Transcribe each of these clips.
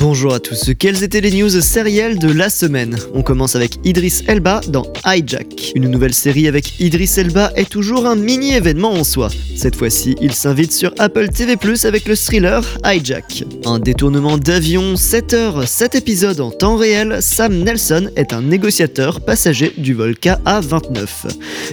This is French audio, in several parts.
Bonjour à tous, quelles étaient les news sérielles de la semaine? On commence avec Idris Elba dans Hijack. Une nouvelle série avec Idris Elba est toujours un mini événement en soi. Cette fois-ci, il s'invite sur Apple TV avec le thriller Hijack. Un détournement d'avion, 7 heures, 7 épisodes en temps réel, Sam Nelson est un négociateur passager du vol KA-29.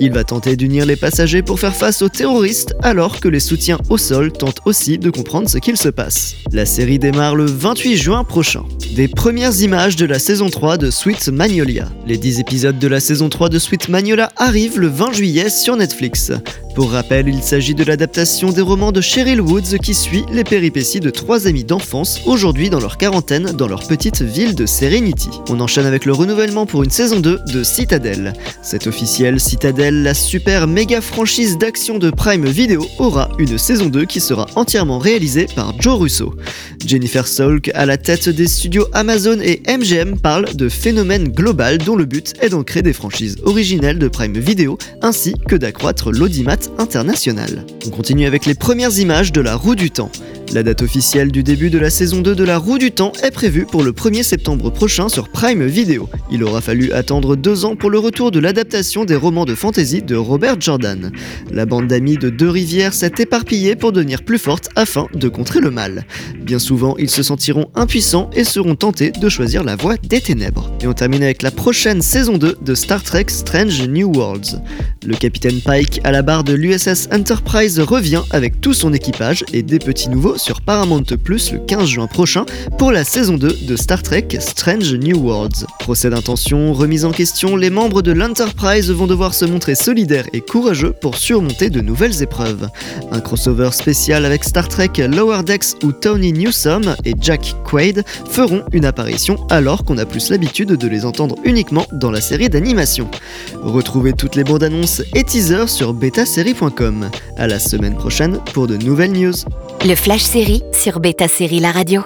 Il va tenter d'unir les passagers pour faire face aux terroristes alors que les soutiens au sol tentent aussi de comprendre ce qu'il se passe. La série démarre le 28 juin prochain. Des premières images de la saison 3 de Sweet Magnolia. Les 10 épisodes de la saison 3 de Sweet Magnolia arrivent le 20 juillet sur Netflix. Pour rappel, il s'agit de l'adaptation des romans de Cheryl Woods qui suit les péripéties de trois amis d'enfance, aujourd'hui dans leur quarantaine, dans leur petite ville de Serenity. On enchaîne avec le renouvellement pour une saison 2 de Citadel. C'est officiel, Citadel, la super méga franchise d'action de Prime Video, aura une saison 2 qui sera entièrement réalisée par Joe Russo. Jennifer Salk, à la tête des studios Amazon et MGM, parle de phénomène global dont le but est d'ancrer des franchises originelles de Prime Video ainsi que d'accroître l'audimat international. On continue avec les premières images de la roue du temps. La date officielle du début de la saison 2 de La Roue du Temps est prévue pour le 1er septembre prochain sur Prime Video. Il aura fallu attendre deux ans pour le retour de l'adaptation des romans de fantasy de Robert Jordan. La bande d'amis de Deux Rivières s'est éparpillée pour devenir plus forte afin de contrer le mal. Bien souvent, ils se sentiront impuissants et seront tentés de choisir la voie des ténèbres. Et on termine avec la prochaine saison 2 de Star Trek Strange New Worlds. Le capitaine Pike à la barre de l'USS Enterprise revient avec tout son équipage et des petits nouveaux sur Paramount Plus le 15 juin prochain pour la saison 2 de Star Trek Strange New Worlds. Procès d'intention, remise en question, les membres de l'Enterprise vont devoir se montrer solidaires et courageux pour surmonter de nouvelles épreuves. Un crossover spécial avec Star Trek Lower Decks où Tony Newsom et Jack Quaid feront une apparition alors qu'on a plus l'habitude de les entendre uniquement dans la série d'animation. Retrouvez toutes les bandes annonces et teasers sur betasérie.com. À la semaine prochaine pour de nouvelles news. Le Flash Série sur Beta Série La Radio.